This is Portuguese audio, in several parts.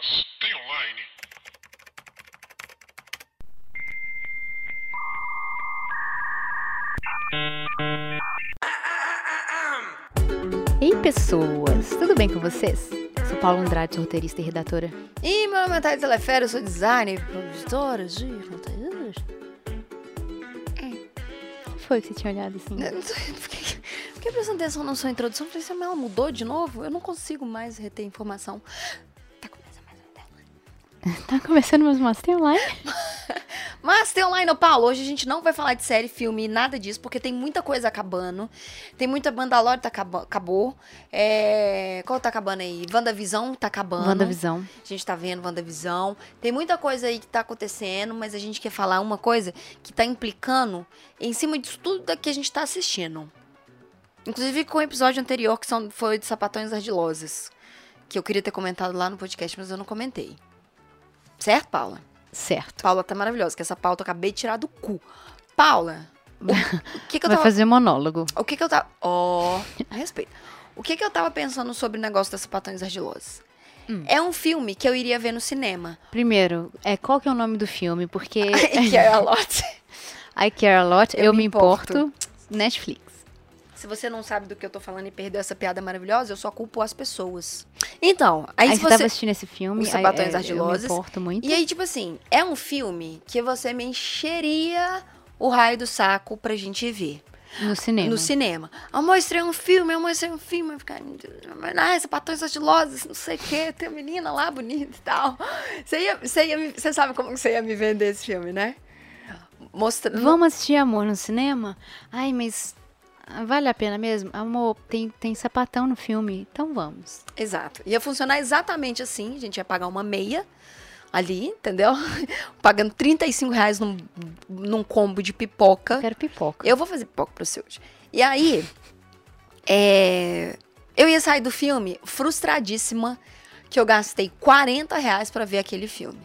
Mas tem online? Ei, pessoas! Tudo bem com vocês? Sou Paulo Andrade, roteirista e redatora. E meu nome é Thaís Telefera, eu sou designer, produtora de conteúdos. Foi que você tinha olhado assim? Eu não sei, Fiquei, fiquei prestando atenção na sua introdução. Falei, se ela mudou de novo, eu não consigo mais reter informação. Tá começando mais uma tem online? Mas tem online, Paulo. Hoje a gente não vai falar de série, filme, nada disso, porque tem muita coisa acabando. Tem muita Mandalorian tá acaba- acabou. É... Qual tá acabando aí? WandaVisão tá acabando. WandaVisão. A gente tá vendo WandaVisão. Tem muita coisa aí que tá acontecendo, mas a gente quer falar uma coisa que tá implicando em cima disso tudo que a gente tá assistindo. Inclusive com o episódio anterior, que são, foi de Sapatões Ardilosos. Que eu queria ter comentado lá no podcast, mas eu não comentei. Certo, Paula? Certo. Paula tá maravilhosa, que essa pauta eu acabei de tirar do cu. Paula, o, que que eu Vai tava... fazer monólogo. O que que eu tava... Ó, a respeito. O que que eu tava pensando sobre o negócio das Sapatões Ardilosos? Hum. É um filme que eu iria ver no cinema. Primeiro, é, qual que é o nome do filme? Porque que é a Lot. I Care A Lot, Eu Eu, me Me importo. importo. Netflix. Se você não sabe do que eu tô falando e perdeu essa piada maravilhosa, eu só culpo as pessoas. Então, aí, Aí, se você tava assistindo esse filme, Os Sapatões é, Eu Ardilosos. me importo muito. E aí, tipo assim, é um filme que você me encheria o raio do saco pra gente ver. no cinema. No cinema. Eu mostrei um filme, eu mostrei um filme, eu ficava, ah, sapatões ardilosos, não sei o quê, tem uma menina lá bonita e tal. Você, ia, você, ia você sabe como que você ia me vender esse filme, né? Mostrando. Vamos assistir Amor no cinema? Ai, mas vale a pena mesmo? Amor, tem, tem sapatão no filme, então vamos. Exato. Ia funcionar exatamente assim. A gente ia pagar uma meia ali, entendeu? Pagando 35 reais num, num combo de pipoca. Eu quero pipoca. Eu vou fazer pipoca pra você hoje. E aí, é, eu ia sair do filme frustradíssima que eu gastei 40 reais pra ver aquele filme.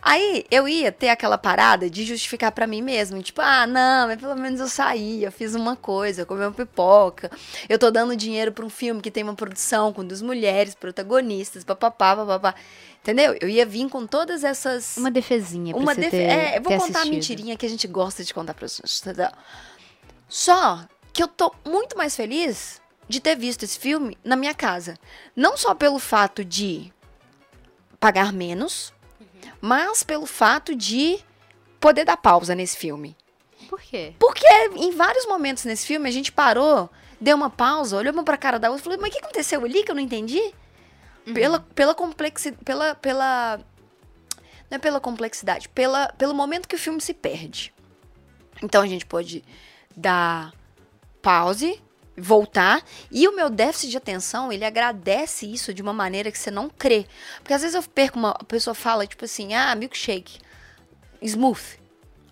Aí eu ia ter aquela parada de justificar pra mim mesmo, tipo, ah, não, mas pelo menos eu saí, eu fiz uma coisa, eu comi uma pipoca, eu tô dando dinheiro pra um filme que tem uma produção com duas mulheres protagonistas, papapá, papapá. Entendeu? Eu ia vir com todas essas Uma defesinha pra uma você defe- ter, É, eu vou contar a assistido. mentirinha que a gente gosta de contar pra gente, entendeu? Só que eu tô muito mais feliz de ter visto esse filme na minha casa. Não só pelo fato de pagar menos, mas pelo fato de poder dar pausa nesse filme. Por quê? Porque em vários momentos nesse filme a gente parou, deu uma pausa, olhou uma pra cara da outra e falou: Mas o que aconteceu ali que eu não entendi? Pela, pela complexidade. Pela, pela. Não é pela complexidade, pela, pelo momento que o filme se perde. Então a gente pode dar pause, voltar. E o meu déficit de atenção, ele agradece isso de uma maneira que você não crê. Porque às vezes eu perco uma. A pessoa fala, tipo assim, ah, milkshake. Smooth.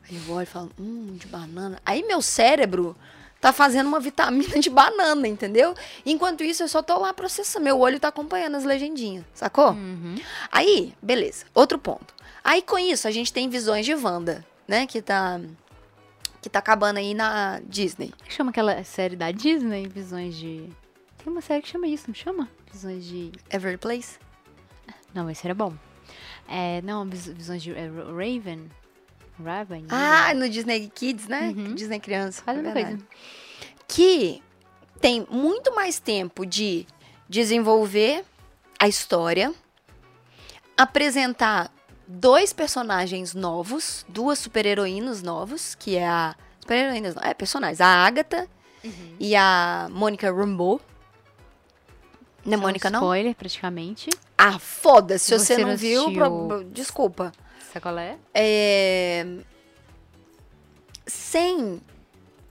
Aí eu olho e falo, hum, de banana. Aí meu cérebro tá fazendo uma vitamina de banana, entendeu? Enquanto isso, eu só tô lá processando. Meu olho tá acompanhando as legendinhas, sacou? Uhum. Aí, beleza. Outro ponto. Aí, com isso, a gente tem visões de Wanda, né? Que tá. Que tá acabando aí na Disney. Chama aquela série da Disney, Visões de... Tem uma série que chama isso, não chama? Visões de... Every Place? Não, esse era bom. É, não, vis- Visões de é, Ra- Raven. Raven. Ah, no Disney Kids, né? Uhum. Disney Criança. Faz é coisa. que tem muito mais tempo de desenvolver a história, apresentar dois personagens novos, duas super-heroínas novos, que é a. Super-heroínas, não, é personagens. A Agatha Uhum. e a Mônica Rambeau. Não é É um Mônica, não? Spoiler, praticamente. Ah, foda-se, se você, Você não não viu, pro- desculpa. Sabe qual é? é, sem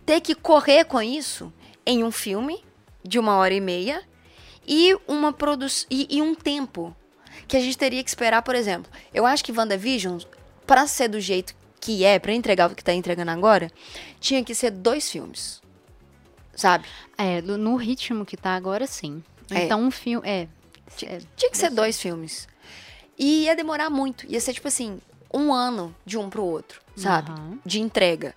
ter que correr com isso em um filme de uma hora e meia e uma produção e, e um tempo que a gente teria que esperar, por exemplo. Eu acho que WandaVision, pra ser do jeito que é, pra entregar o que tá entregando agora, tinha que ser dois filmes. Sabe? É, no ritmo que tá agora, sim. É. Então, um filme... É, é, Tinha que ser dois filmes. E ia demorar muito. Ia ser, tipo assim, um ano de um pro outro, sabe? Aham. De entrega.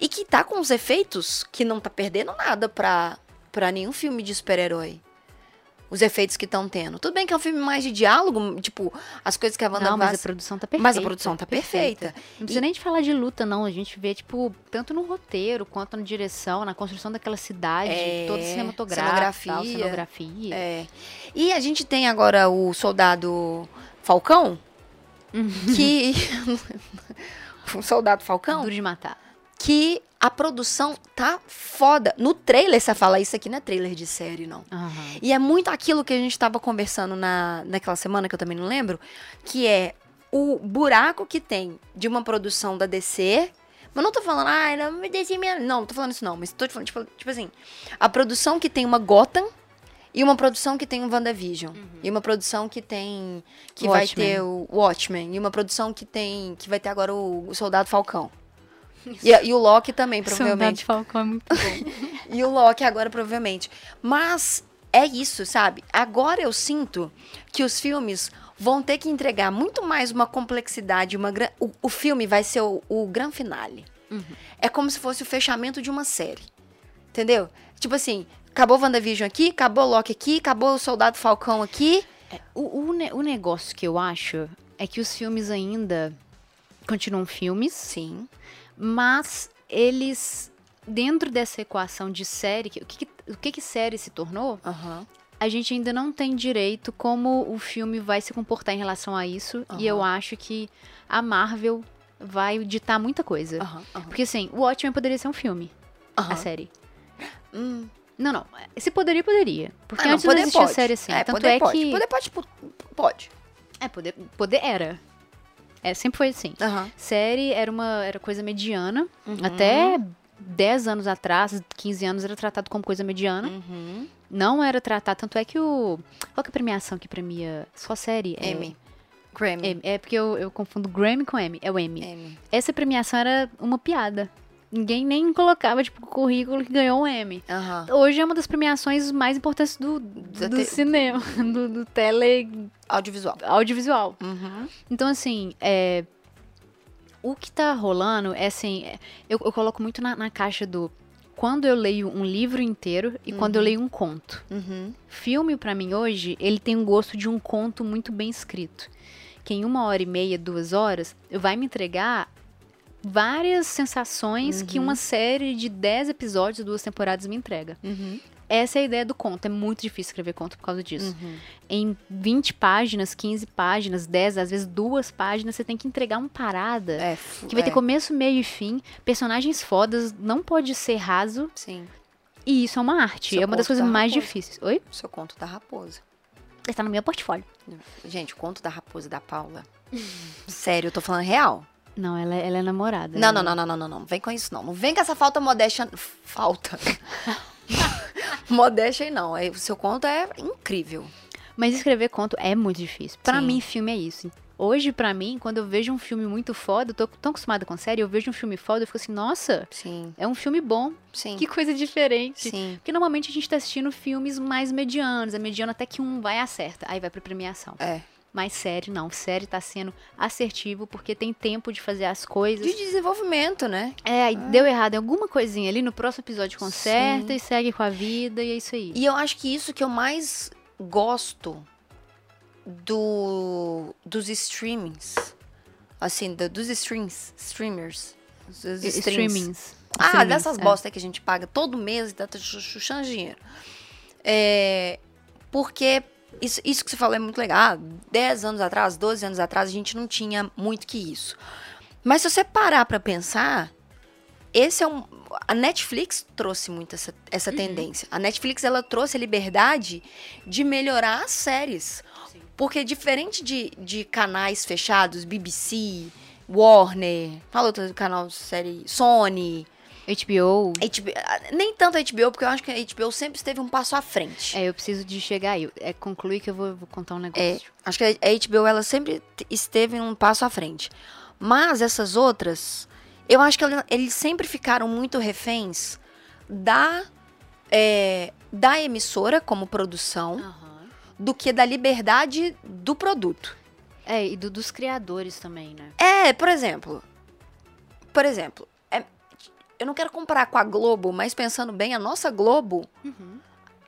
E que tá com os efeitos que não tá perdendo nada pra, pra nenhum filme de super-herói. Os efeitos que estão tendo. Tudo bem que é um filme mais de diálogo, tipo, as coisas que a Wanda Não, mas a produção tá perfeita. Mas a produção tá perfeita. Não precisa nem de falar de luta, não. A gente vê, tipo, tanto no roteiro, quanto na direção, na construção daquela cidade, É, toda cinematográfica, tal, cenografia. cenografia. É. E a gente tem agora o soldado Falcão, que. o soldado Falcão, Duro de matar. que a produção tá foda. No trailer você fala, isso aqui não é trailer de série, não. Aham. E é muito aquilo que a gente estava conversando na, naquela semana, que eu também não lembro, que é o buraco que tem de uma produção da DC. Mas não tô falando, ai, não me DC minha. Não, não tô falando isso não. Mas tô te falando, tipo, tipo assim, a produção que tem uma Gotham e uma produção que tem um WandaVision. E uma produção que tem. Que vai Watchmen. ter o Watchmen. E uma produção que tem. Que vai ter agora o, o Soldado Falcão. E, e o Loki também, provavelmente. Soldado Falcão é muito bom. E o Loki agora, provavelmente. Mas é isso, sabe? Agora eu sinto que os filmes vão ter que entregar muito mais uma complexidade. Uma gran... o, o filme vai ser o, o gran finale. É como se fosse o fechamento de uma série. Entendeu? Tipo assim, acabou o WandaVision aqui, acabou o Loki aqui, acabou o Soldado Falcão aqui. o, o, ne- o negócio que eu acho é que os filmes ainda continuam filmes, Sim. Mas eles, dentro dessa equação de série, que- o que, o que, que série se tornou, Aham. a gente ainda não tem direito como o filme vai se comportar em relação a isso. E eu acho que a Marvel vai ditar muita coisa. Aham. Porque assim, o Watchmen poderia ser um filme, a série. Hum. Não, não. Se poderia, poderia. Porque Ah, não, antes não poder existia pode. série assim. É, Tanto poder é pode. que. Poder pode, tipo, pode. É, poder, poder era. É, sempre foi assim. Aham. Série era uma era coisa mediana. Uhum. Até 10 anos atrás, 15 anos, era tratado como coisa mediana. Uhum. Não era tratado. Tanto é que o. Qual que é a premiação que premia só série? É- M. Grammy. É, é porque eu, eu confundo Grammy com M. É o M. M. Essa premiação era uma piada. Ninguém nem colocava, tipo, o currículo que ganhou um M. Hoje é uma das premiações mais importantes do, do, te- cinema, do, do tele Audiovisual. audiovisual. Uhum. Então, assim, é, o que tá rolando é assim, é, eu, eu coloco muito na, na caixa do quando eu leio um livro inteiro e quando eu leio um conto. Uhum. Filme, pra mim, hoje, ele tem um gosto de um conto muito bem escrito. Que em uma hora e meia, duas horas, vai me entregar várias sensações que uma série de dez episódios, duas temporadas me entrega. Uhum. Essa é a ideia do conto. É muito difícil escrever conto por causa disso. Em 20 páginas, 15 páginas, 10, às vezes duas páginas, você tem que entregar uma parada. É, Que vai ter é, começo, meio e fim, personagens fodas, não pode ser raso, Sim. e isso é uma arte. Seu é uma das coisas da mais Raposa. difíceis. Oi? Seu conto da raposa. Está no meu portfólio. Gente, o conto da raposa da Paula. Sério, eu tô falando real. Não, ela, é- ela é namorada. Não, ela- não, não, não, não, não, não. Vem com isso, não. Não vem com essa falta modéstia. Falta. modéstia aí, não. É, O seu conto é incrível. Mas escrever conto é muito difícil. Pra Sim. mim, filme é isso. Hoje, pra mim, quando eu vejo um filme muito foda, eu tô tão acostumada com série, eu vejo um filme foda, eu fico assim, nossa, Sim, é um filme bom. sim. Que coisa diferente. Sim. Porque normalmente a gente tá assistindo filmes mais medianos. É mediano até que um vai acerta. Aí vai pra premiação. É. Mas série, não. Série tá sendo assertivo porque tem tempo de fazer as coisas. De desenvolvimento, né? É, aí deu errado em alguma coisinha ali, no próximo episódio conserta Sim. e segue com a vida e é isso aí. E eu acho que isso que eu mais gosto do dos streamings. Assim, do- dos streams, streamers. Dos streams. Streamings. Ah, Streamings, dessas é. bosta que a gente paga todo mês e tá chu- chuchando dinheiro. É, porque isso, isso que você falou é muito legal. Ah, 10 anos atrás, 12 anos atrás, a gente não tinha muito que isso. Mas se você parar pra pensar, esse é um. A Netflix trouxe muito essa, essa tendência. A Netflix ela trouxe a liberdade de melhorar as séries. Porque diferente de, de canais fechados, BBC, Warner, fala outro canal de série, Sony, HBO. HBO, ah, nem tanto a HBO, porque eu acho que a HBO sempre esteve um passo à frente. É, eu preciso de chegar aí. É concluir que eu vou, vou contar um É, negócio. acho que a HBO ela sempre esteve um passo à frente. Mas essas outras, eu acho que ela- eles sempre ficaram muito reféns da, é, da emissora como produção Aham. do que da liberdade do produto. É, e do- dos criadores também, né? É, por exemplo. Por exemplo, é- eu não quero comparar com a Globo, mas pensando bem, a nossa Globo,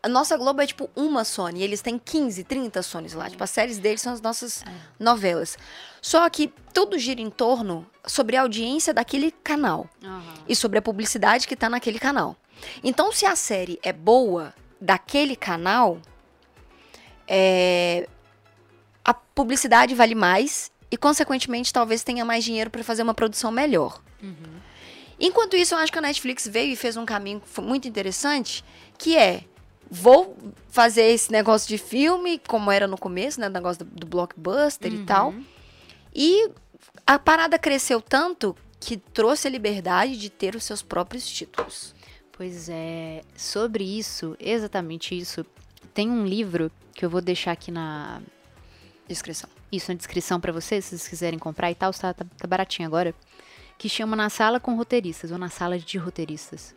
A nossa Globo é tipo uma Sony. Eles têm 15, 30 Sonys lá. Tipo, as séries deles são as nossas novelas. Só que tudo gira em torno sobre a audiência daquele canal. Aham. E sobre a publicidade que tá naquele canal. Então, se a série é boa daquele canal, é, a publicidade vale mais e, consequentemente, talvez tenha mais dinheiro para fazer uma produção melhor. Enquanto isso, eu acho que a Netflix veio e fez um caminho muito interessante, que é vou fazer esse negócio de filme, como era no começo, né, o negócio do, do blockbuster e tal. E a parada cresceu tanto que trouxe a liberdade de ter os seus próprios títulos. Pois é, sobre isso, exatamente isso, tem um livro que eu vou deixar aqui na Descrição. isso na descrição pra vocês, se vocês quiserem comprar e tal, tá, tá, tá baratinho agora, que chama Na Sala com Roteiristas, ou Na Sala de Roteiristas.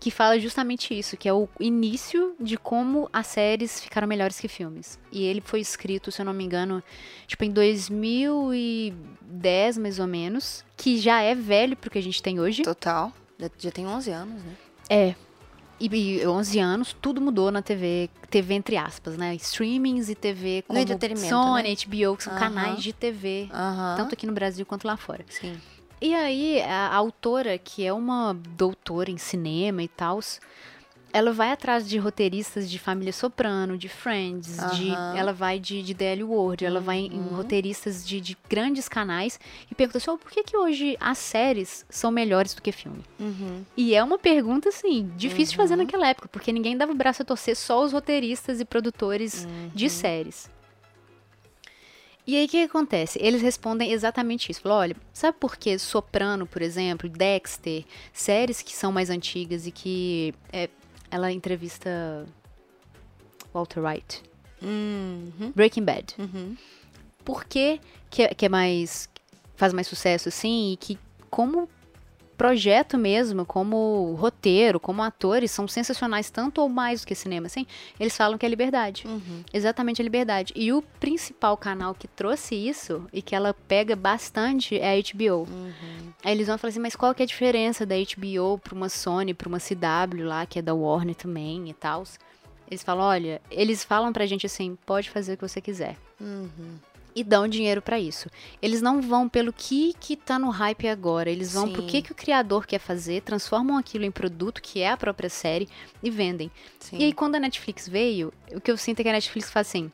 Que fala justamente isso, que é o início de como as séries ficaram melhores que filmes. E ele foi escrito, se eu não me engano, tipo em 2010, mais ou menos, que já é velho pro que a gente tem hoje. Total. Já, já tem 11 anos, né? É. E, e 11 anos, tudo mudou na TV, TV entre aspas, né? Streamings e TV como entretenimento, Sony, né? HBO, que são Aham. canais de TV, Aham. tanto aqui no Brasil quanto lá fora. Sim. E aí, a, autora, que é uma doutora em cinema e tal, ela vai atrás de roteiristas de Família Soprano, de Friends, de, Aham. ela vai de, de The L Word, ela vai em Uhum. roteiristas de, de grandes canais e pergunta assim, "Oh, por que, que hoje as séries são melhores do que filme? Uhum. E é uma pergunta, assim, difícil de fazer naquela época, porque ninguém dava o braço a torcer, só os roteiristas e produtores de séries. E aí, o que, acontece? Eles respondem exatamente isso. Falam, olha, sabe por que Soprano, por exemplo, Dexter, séries que são mais antigas e que é, ela entrevista Walter White, Uhum. Breaking Bad. Uhum. Por que, que, é- que é mais. faz mais sucesso assim e que, como projeto mesmo, como roteiro, como atores, são sensacionais tanto ou mais do que cinema, assim, eles falam que é liberdade. Uhum. Exatamente a liberdade. E o principal canal que trouxe isso e que ela pega bastante é a HBO. Uhum. Aí eles vão falar assim, mas qual que é a diferença da HBO pra uma Sony, pra uma CW lá, que é da Warner também e tal? Eles falam, olha, eles falam pra gente assim, pode fazer o que você quiser. Uhum. E dão dinheiro pra isso. Eles não vão pelo que que tá no hype agora, eles vão pro Sim. que que o criador quer fazer, transformam aquilo em produto, que é a própria série, e vendem. Sim. E aí, quando a Netflix veio, o que eu sinto é que a Netflix faz assim: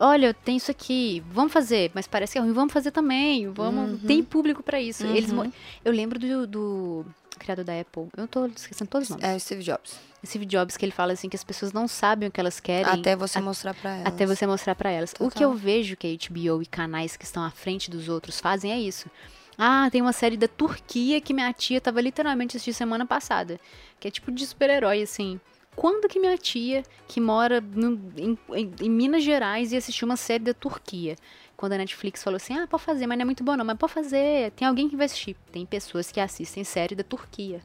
olha, tem isso aqui, vamos fazer, mas parece que é ruim, vamos fazer também, vamos, tem público pra isso. Eles, Uhum. eu lembro do, do criador da Apple, eu tô esquecendo todos os nomes. É Steve Jobs. Steve Jobs, que ele fala assim que as pessoas não sabem o que elas querem. Até você mostrar pra ela. Até você mostrar pra elas. O que Total. eu vejo que a HBO e canais que estão à frente dos outros fazem é isso. Ah, tem uma série da Turquia que minha tia tava literalmente assistindo semana passada. Que é tipo de super-herói, assim. Quando que minha tia, que mora no- em, em- Minas Gerais, ia assistir uma série da Turquia? Quando a Netflix falou assim, ah, pode fazer, mas não é muito bom não, mas pode fazer, tem alguém que vai assistir. Tem pessoas que assistem série da Turquia.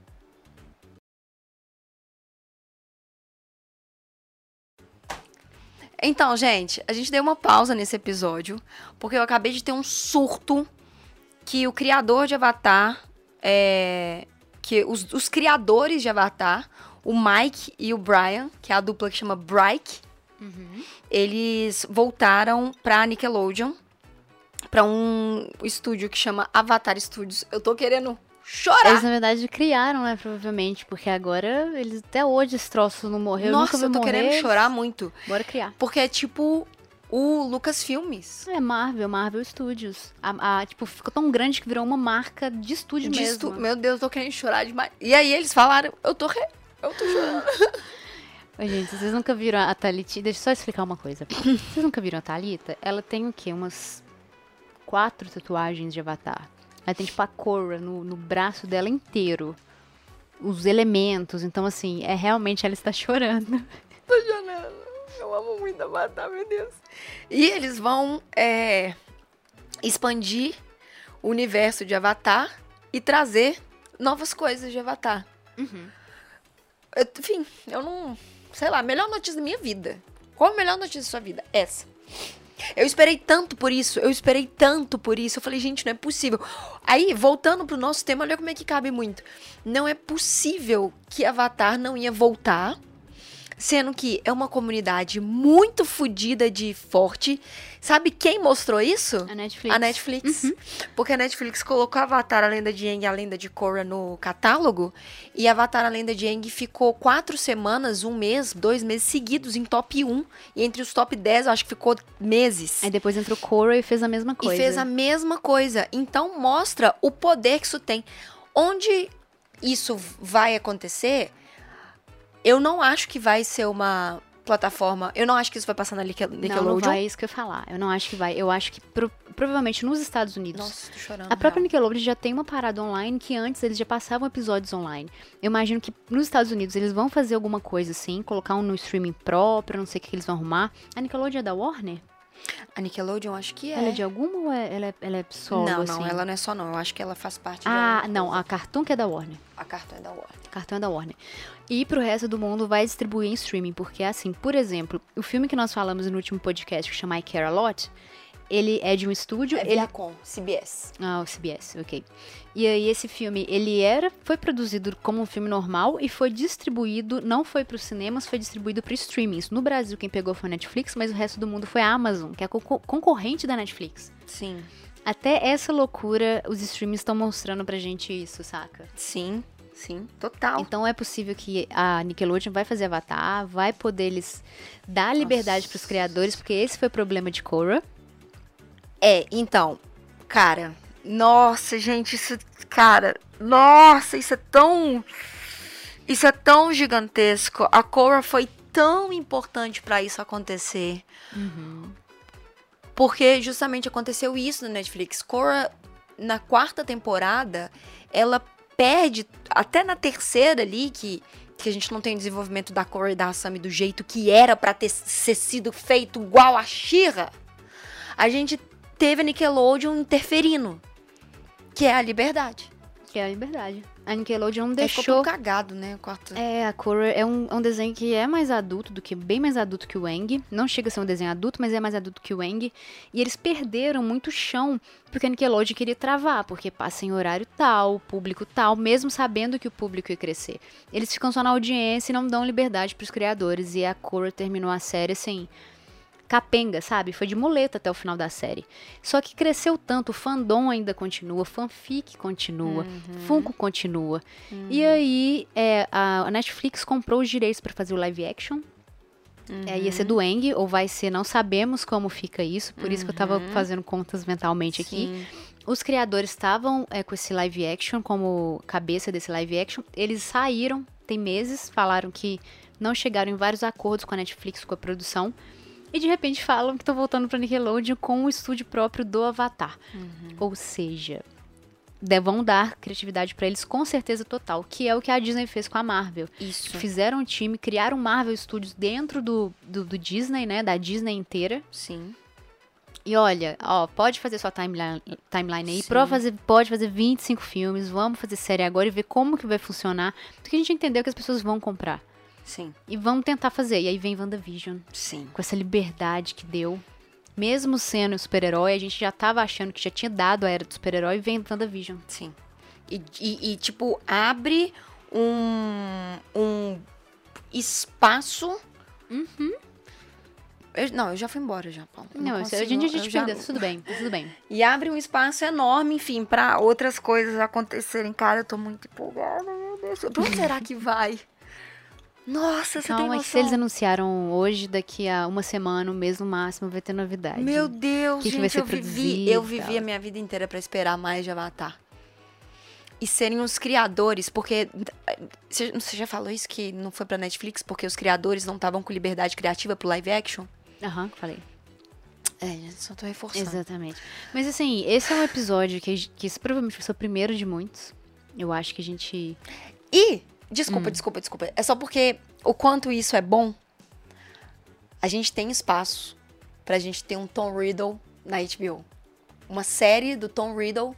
Então, gente, a gente deu uma pausa nesse episódio, porque eu acabei de ter um surto que o criador de Avatar, é, que os, os criadores de Avatar, o Mike e o Brian, que é a dupla que chama Bright, eles voltaram pra Nickelodeon, pra um estúdio que chama Avatar Studios. Eu tô querendo chorar. Eles, na verdade, criaram, né, provavelmente, porque agora, eles até hoje esse troço não morreu, Nossa, vai eu tô morrer. querendo chorar muito. Bora criar. Porque é tipo o Lucas Filmes. É Marvel, Marvel Studios. A, a- tipo, ficou tão grande que virou uma marca de estúdio De mesmo. estu- Meu Deus, eu tô querendo chorar demais. E aí eles falaram, eu tô re... Eu tô chorando. Oi, gente, vocês nunca viram a Thalita? Deixa eu só explicar uma coisa. Vocês nunca viram a Thalita? Ela tem o quê? Umas quatro tatuagens de Avatar. Ela tem, tipo, a Korra no, no braço dela inteiro. Os elementos. Então, assim, é realmente ela está chorando. tô chorando. Eu amo muito Avatar, meu Deus. E eles vão é, expandir o universo de Avatar e trazer novas coisas de Avatar. Eu- enfim, eu não... Sei lá, melhor notícia da minha vida. Qual a melhor notícia da sua vida? Essa. Eu esperei tanto por isso, eu esperei tanto por isso. Eu falei, gente, não é possível. Aí, voltando pro nosso tema, olha como é que cabe muito. Não é possível que Avatar não ia voltar Sendo que é uma comunidade muito fodida de forte. Sabe quem mostrou isso? A Netflix. A Netflix. Porque a Netflix colocou Avatar, a Lenda de Aang e a Lenda de Korra no catálogo. E Avatar, a Lenda de Aang ficou quatro semanas, um mês, dois meses seguidos em top 1. E entre os top 10, eu acho que ficou meses. Aí depois entrou Korra e fez a mesma coisa. E fez a mesma coisa. Então mostra o poder que isso tem. Onde isso vai acontecer, eu não acho que vai ser uma plataforma. Eu não acho que isso vai passar na Nickel- Não, Nickelodeon. não vai isso que eu ia falar. Eu não acho que vai. Eu acho que pro- provavelmente nos Estados Unidos. Nossa, tô chorando. A própria real. Nickelodeon já tem uma parada online que antes eles já passavam episódios online. Eu imagino que nos Estados Unidos eles vão fazer alguma coisa assim, colocar um no streaming próprio, não sei o que eles vão arrumar. A Nickelodeon é da Warner? A Nickelodeon, acho que é. Ela é de alguma ou é, ela, é, ela é solo, não, assim? não, ela não é só não. Eu acho que ela faz parte Ah, não, coisa. a Cartoon que é da Warner. A cartão é da Warner. Cartão é da Warner. E pro resto do mundo vai distribuir em streaming, porque assim, por exemplo, o filme que nós falamos no último podcast, que chama I Care A Lot, ele é de um estúdio, É ele Viacom, CBS. Ah, o CBS, ok. E aí esse filme, ele era, foi produzido como um filme normal e foi distribuído, não foi para os cinemas, foi distribuído para streamings. No Brasil quem pegou foi a Netflix, mas o resto do mundo foi a Amazon, que é a co- concorrente da Netflix. Sim. Até essa loucura, os streamings estão mostrando pra gente isso, saca? Sim, sim. Total. Então é possível que a Nickelodeon vai fazer Avatar, vai poder eles dar liberdade pros criadores, porque esse foi o problema de Korra. É, então, cara, nossa, gente, isso, cara, nossa, isso é tão, isso é tão gigantesco. A Korra foi tão importante pra isso acontecer. Porque justamente aconteceu isso na Netflix. Korra, na quarta temporada, ela perde, até na terceira ali, que, que a gente não tem o desenvolvimento da Korra e da Asami do jeito que era pra ter ser sido feito igual a Shira, a gente teve a Nickelodeon interferindo. Que é a liberdade. Que é a liberdade. A Nickelodeon não Ficou deixou tudo cagado, né? Quarta... É, a Korra é um, é um desenho que é mais adulto do que bem mais adulto que o Eng. Não chega a ser um desenho adulto, mas é mais adulto que o Eng. E eles perderam muito chão porque a Nickelodeon queria travar, porque passa em horário tal, público tal, mesmo sabendo que o público ia crescer. Eles ficam só na audiência e não dão liberdade pros criadores. E a Korra terminou a série assim. Capenga, sabe? Foi de muleta até o final da série. Só que cresceu tanto, o fandom ainda continua, fanfic continua, Funko continua. E aí, é, a Netflix comprou os direitos para fazer o live action. É, ia ser do Eng, ou vai ser, não sabemos como fica isso, por isso que eu tava fazendo contas mentalmente aqui. Sim. Os criadores estavam é, com esse live action como cabeça desse live action. Eles saíram, tem meses, falaram que não chegaram em vários acordos com a Netflix, com a produção. E de repente falam que estão voltando pra Nickelodeon com o estúdio próprio do Avatar. Ou seja, vão dar criatividade pra eles com certeza total, que é o que a Disney fez com a Marvel. Isso. Fizeram um time, criaram Marvel Studios dentro do, do, do Disney, né? Da Disney inteira. Sim. E olha, ó, pode fazer sua timeline, timeline aí, prova fazer, pode fazer 25 filmes, vamos fazer série agora e ver como que vai funcionar. Porque a gente entendeu que as pessoas vão comprar. Sim. E vão tentar fazer. E aí vem WandaVision, Sim. com essa liberdade que deu. Mesmo sendo um super-herói, a gente já tava achando que já tinha dado a era do super-herói e vem WandaVision. Sim. E, e, e, tipo, abre um, um espaço. Eu- não, eu já fui embora já, Paulo. Não, isso- consigo, a gente, a gente eu já- perdeu, tudo bem, tudo bem. E abre um espaço enorme, enfim, pra outras coisas acontecerem. Cara, eu tô muito empolgada, meu Deus. Pra onde será que vai? Nossa, você tem noção? que se eles anunciaram hoje, daqui a uma semana, um mês no máximo, vai ter novidade. Meu Deus, que que vai gente, ser eu vivi, eu vivi a minha vida inteira pra esperar mais de Avatar. E serem os criadores, porque você você já falou isso que não foi pra Netflix porque os criadores não estavam com liberdade criativa pro live action? Aham, falei. É, só tô reforçando. Exatamente. Mas assim, esse é um episódio que, que provavelmente vai ser o primeiro de muitos. Eu acho que a gente. E, Hum. desculpa, desculpa, desculpa. É só porque o quanto isso é bom, a gente tem espaço pra gente ter um Tom Riddle na HBO. Uma série do Tom Riddle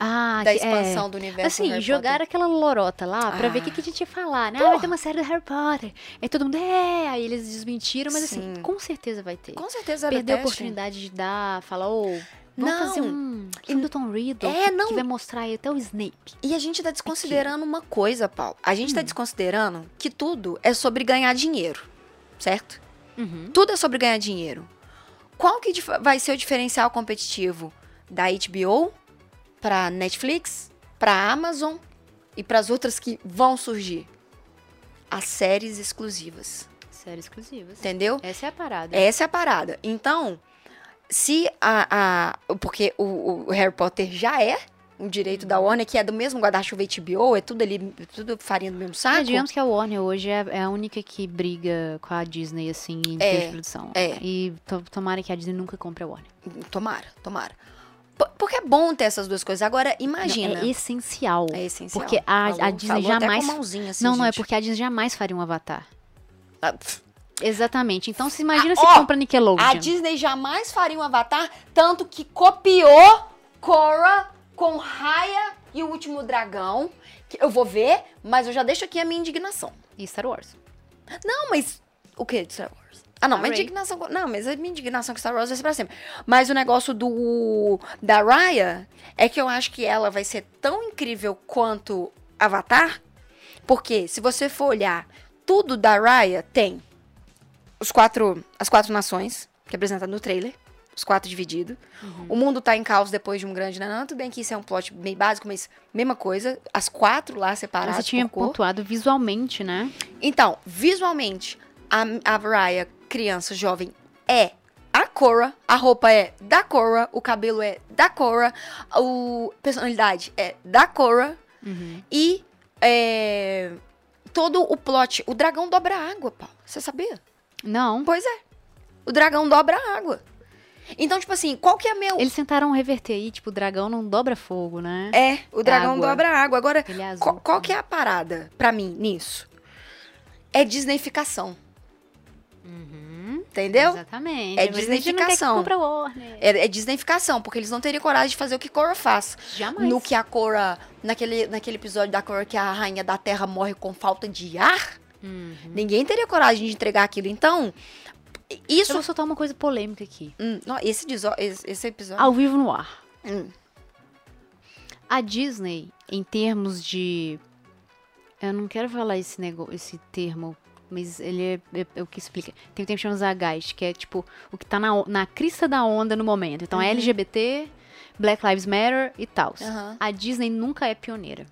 Ah, da que- expansão é. do universo Assim, jogaram aquela lorota lá pra ver o que, Ah. que a gente ia falar, né? Ah, vai ter uma série do Harry Potter. Aí todo mundo, é. Aí eles desmentiram, mas assim, Sim. com certeza vai ter. Com certeza era Perdeu a teste. oportunidade de dar, falar, ô, Vamos Não. fazer um filme do Tom Riddle É, que, não. que vai mostrar aí até o Snape. E a gente tá desconsiderando uma coisa, Paulo. A gente tá Hum. desconsiderando que tudo é sobre ganhar dinheiro, certo? Uhum. Tudo é sobre ganhar dinheiro. Qual que vai ser o diferencial competitivo da HBO pra Netflix, pra Amazon e pras outras que vão surgir? As séries exclusivas, Séries exclusivas. entendeu? Essa é a parada. Essa é a parada. Então, se a. a porque o, o Harry Potter já é um direito da Warner, que é do mesmo guarda-chuva HBO, é tudo ali, tudo farinha do mesmo saco. digamos que a Warner hoje é, é a única que briga com a Disney, assim, em É, produção. é. E to- tomara que a Disney nunca compre a Warner. Tomara, tomara. Porque é bom ter essas duas coisas. Agora, imagina. Não, é essencial. É essencial. Porque a- a Falou- Disney falou até jamais- assim, não, não, é gente. porque a Disney jamais faria um Avatar. Ah, pff. Exatamente. Então, se imagina Ah, se ó, compra Nickelodeon. A Disney jamais faria um Avatar, tanto que copiou Korra com Raya e o Último Dragão. Que eu vou ver, mas eu já deixo aqui a minha indignação. E Star Wars. Não, mas. O que de Star Wars? Ah, não, A Rey. indignação. Não, mas a minha indignação com Star Wars vai ser pra sempre. Mas o negócio do. Da Raya é que eu acho que ela vai ser tão incrível quanto Avatar. Porque se você for olhar, tudo da Raya tem os quatro, as quatro nações, que é apresentado no trailer. Os quatro divididos. Uhum. O mundo tá em caos depois de um grande nanã. Tudo bem que isso é um plot meio básico, mas mesma coisa. As quatro lá separadas Você tinha por cor. pontuado visualmente, né? Então, visualmente, a, a Raya, criança jovem, é a Korra, a roupa é da Korra, o cabelo é da Korra, a personalidade é da Korra e é, todo o plot, o dragão dobra água, Paulo. Você sabia? Não. Pois é. O dragão dobra a água. Então, tipo assim, qual que é minha... Eles tentaram reverter aí, tipo, o dragão não dobra fogo, né? É, o dragão Água. dobra a água. Agora, é azul. qual, qual que é a parada pra mim nisso? É Disneyficação. Entendeu? Exatamente. É que Warner. É, é Disneyficação, porque eles não teriam coragem de fazer o que Korra faz. Jamais. No que a Korra, naquele, naquele episódio da Korra que a rainha da terra morre com falta de ar, Uhum. ninguém teria coragem de entregar aquilo. Então, Eu isso... vou soltar uma coisa polêmica aqui. Hum, não, esse, esse, episódio... Ao vivo no ar. Hum, A Disney, em termos de. Eu não quero falar esse, nego... esse termo, mas ele é, é- é o que explica. Tem um termo que chama Zagast, que é tipo o que tá na, na crista da onda no momento. Então é LGBT, Black Lives Matter e tal. Aham. A Disney nunca é pioneira.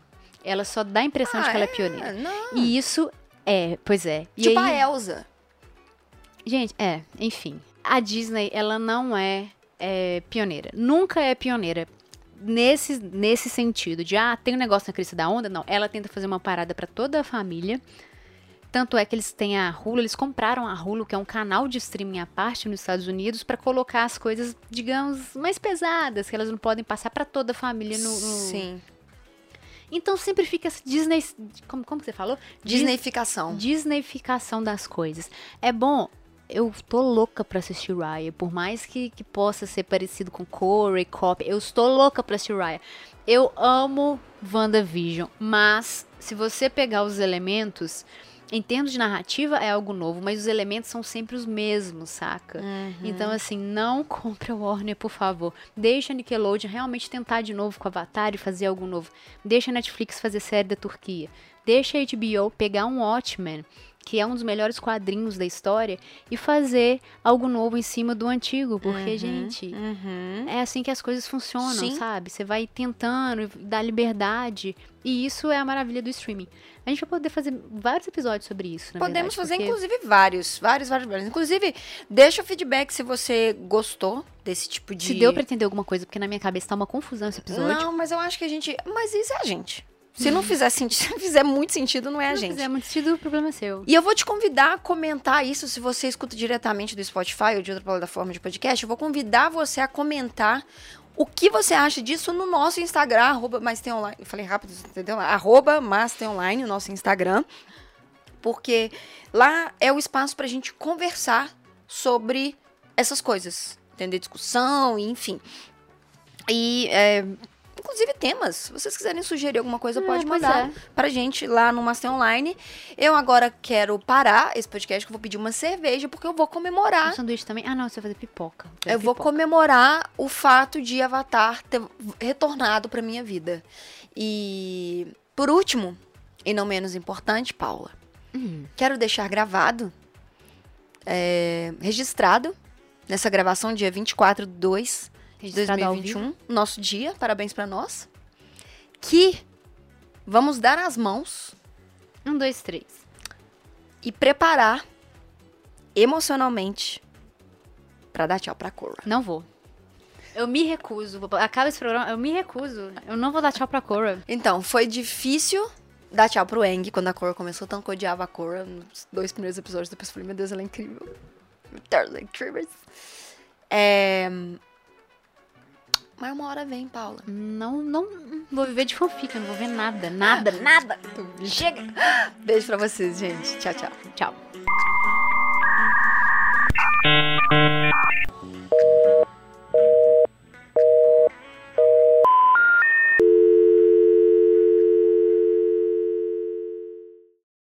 Ela só dá a impressão de Ah, que ela é é? pioneira. Não. E isso é, pois é. E Tipo aí- a Elsa. Gente, é, enfim. A Disney, ela não é, é, pioneira. Nunca é pioneira. Nesse, nesse sentido, de, ah, tem um negócio na crista da onda. Não, ela tenta fazer uma parada pra toda a família. Tanto é que eles têm a Hulu, eles compraram a Hulu, que é um canal de streaming à parte nos Estados Unidos, pra colocar as coisas, digamos, mais pesadas, que elas não podem passar pra toda a família no. no- Sim. Então sempre fica essa Disney. Como, como que você falou? Dis- Disneyficação. Disneyficação das coisas. É bom, eu tô louca pra assistir Raya, por mais que, que possa ser parecido com Corey, Cop, eu estou louca pra assistir Raya. Eu amo WandaVision, mas se você pegar os elementos, em termos de narrativa é algo novo, mas os elementos são sempre os mesmos, saca? Então, assim, não compre a Warner, por favor. Deixa a Nickelodeon realmente tentar de novo com Avatar e fazer algo novo. Deixa a Netflix fazer série da Turquia. Deixa a HBO pegar um Watchmen, que é um dos melhores quadrinhos da história, e fazer algo novo em cima do antigo. Porque, gente, Uhum. é assim que as coisas funcionam, Sim. sabe? Você vai tentando dar liberdade. E isso é a maravilha do streaming. A gente vai poder fazer vários episódios sobre isso, na Podemos verdade, fazer, porque- inclusive, vários, vários, vários, vários. Inclusive, deixa o feedback se você gostou desse tipo de. Se deu pra entender alguma coisa, porque na minha cabeça tá uma confusão esse episódio. Não, mas eu acho que a gente. Mas isso é a gente. Se não fizer sentido, se fizer muito sentido, não é a Se gente. fizer muito sentido, o problema é seu. E eu vou te convidar a comentar isso se você escuta diretamente do Spotify ou de outra plataforma de podcast. Eu vou convidar você a comentar o que você acha disso no nosso Instagram, arroba online. Falei rápido, entendeu? Arroba online, o nosso Instagram. Porque lá é o espaço pra gente conversar sobre essas coisas. Entender discussão, enfim. E é, inclusive temas. Se vocês quiserem sugerir alguma coisa, É, pode mandar é. pra gente lá no Master Online. Eu agora quero parar esse podcast, que eu vou pedir uma cerveja, porque eu vou comemorar. Um sanduíche também. Ah, não, você vai fazer pipoca. Fazer Eu vou pipoca. comemorar o fato de Avatar ter retornado pra minha vida. E, por último, e não menos importante, Paula, Hum. quero deixar gravado, é, registrado, nessa gravação, dia 24 de 2 de Registrado ao vivo. 2021, nosso dia, parabéns pra nós, que vamos dar as mãos Um, dois, três. e preparar emocionalmente pra dar tchau pra Cora. Não vou. Eu me recuso. Acaba esse programa, eu me recuso. Eu não vou dar tchau pra Cora. Então, foi difícil dar tchau pro Eng quando a Cora começou, tanto que eu odiava a Cora nos dois primeiros episódios. Depois eu falei, meu Deus, ela é incrível. Meu Deus, ela é incrível. É... Mas uma hora vem, Paula. Não, não vou viver de fanfic, eu não vou ver nada, nada, nada. Chega! Beijo pra vocês, gente. Tchau, tchau. Tchau.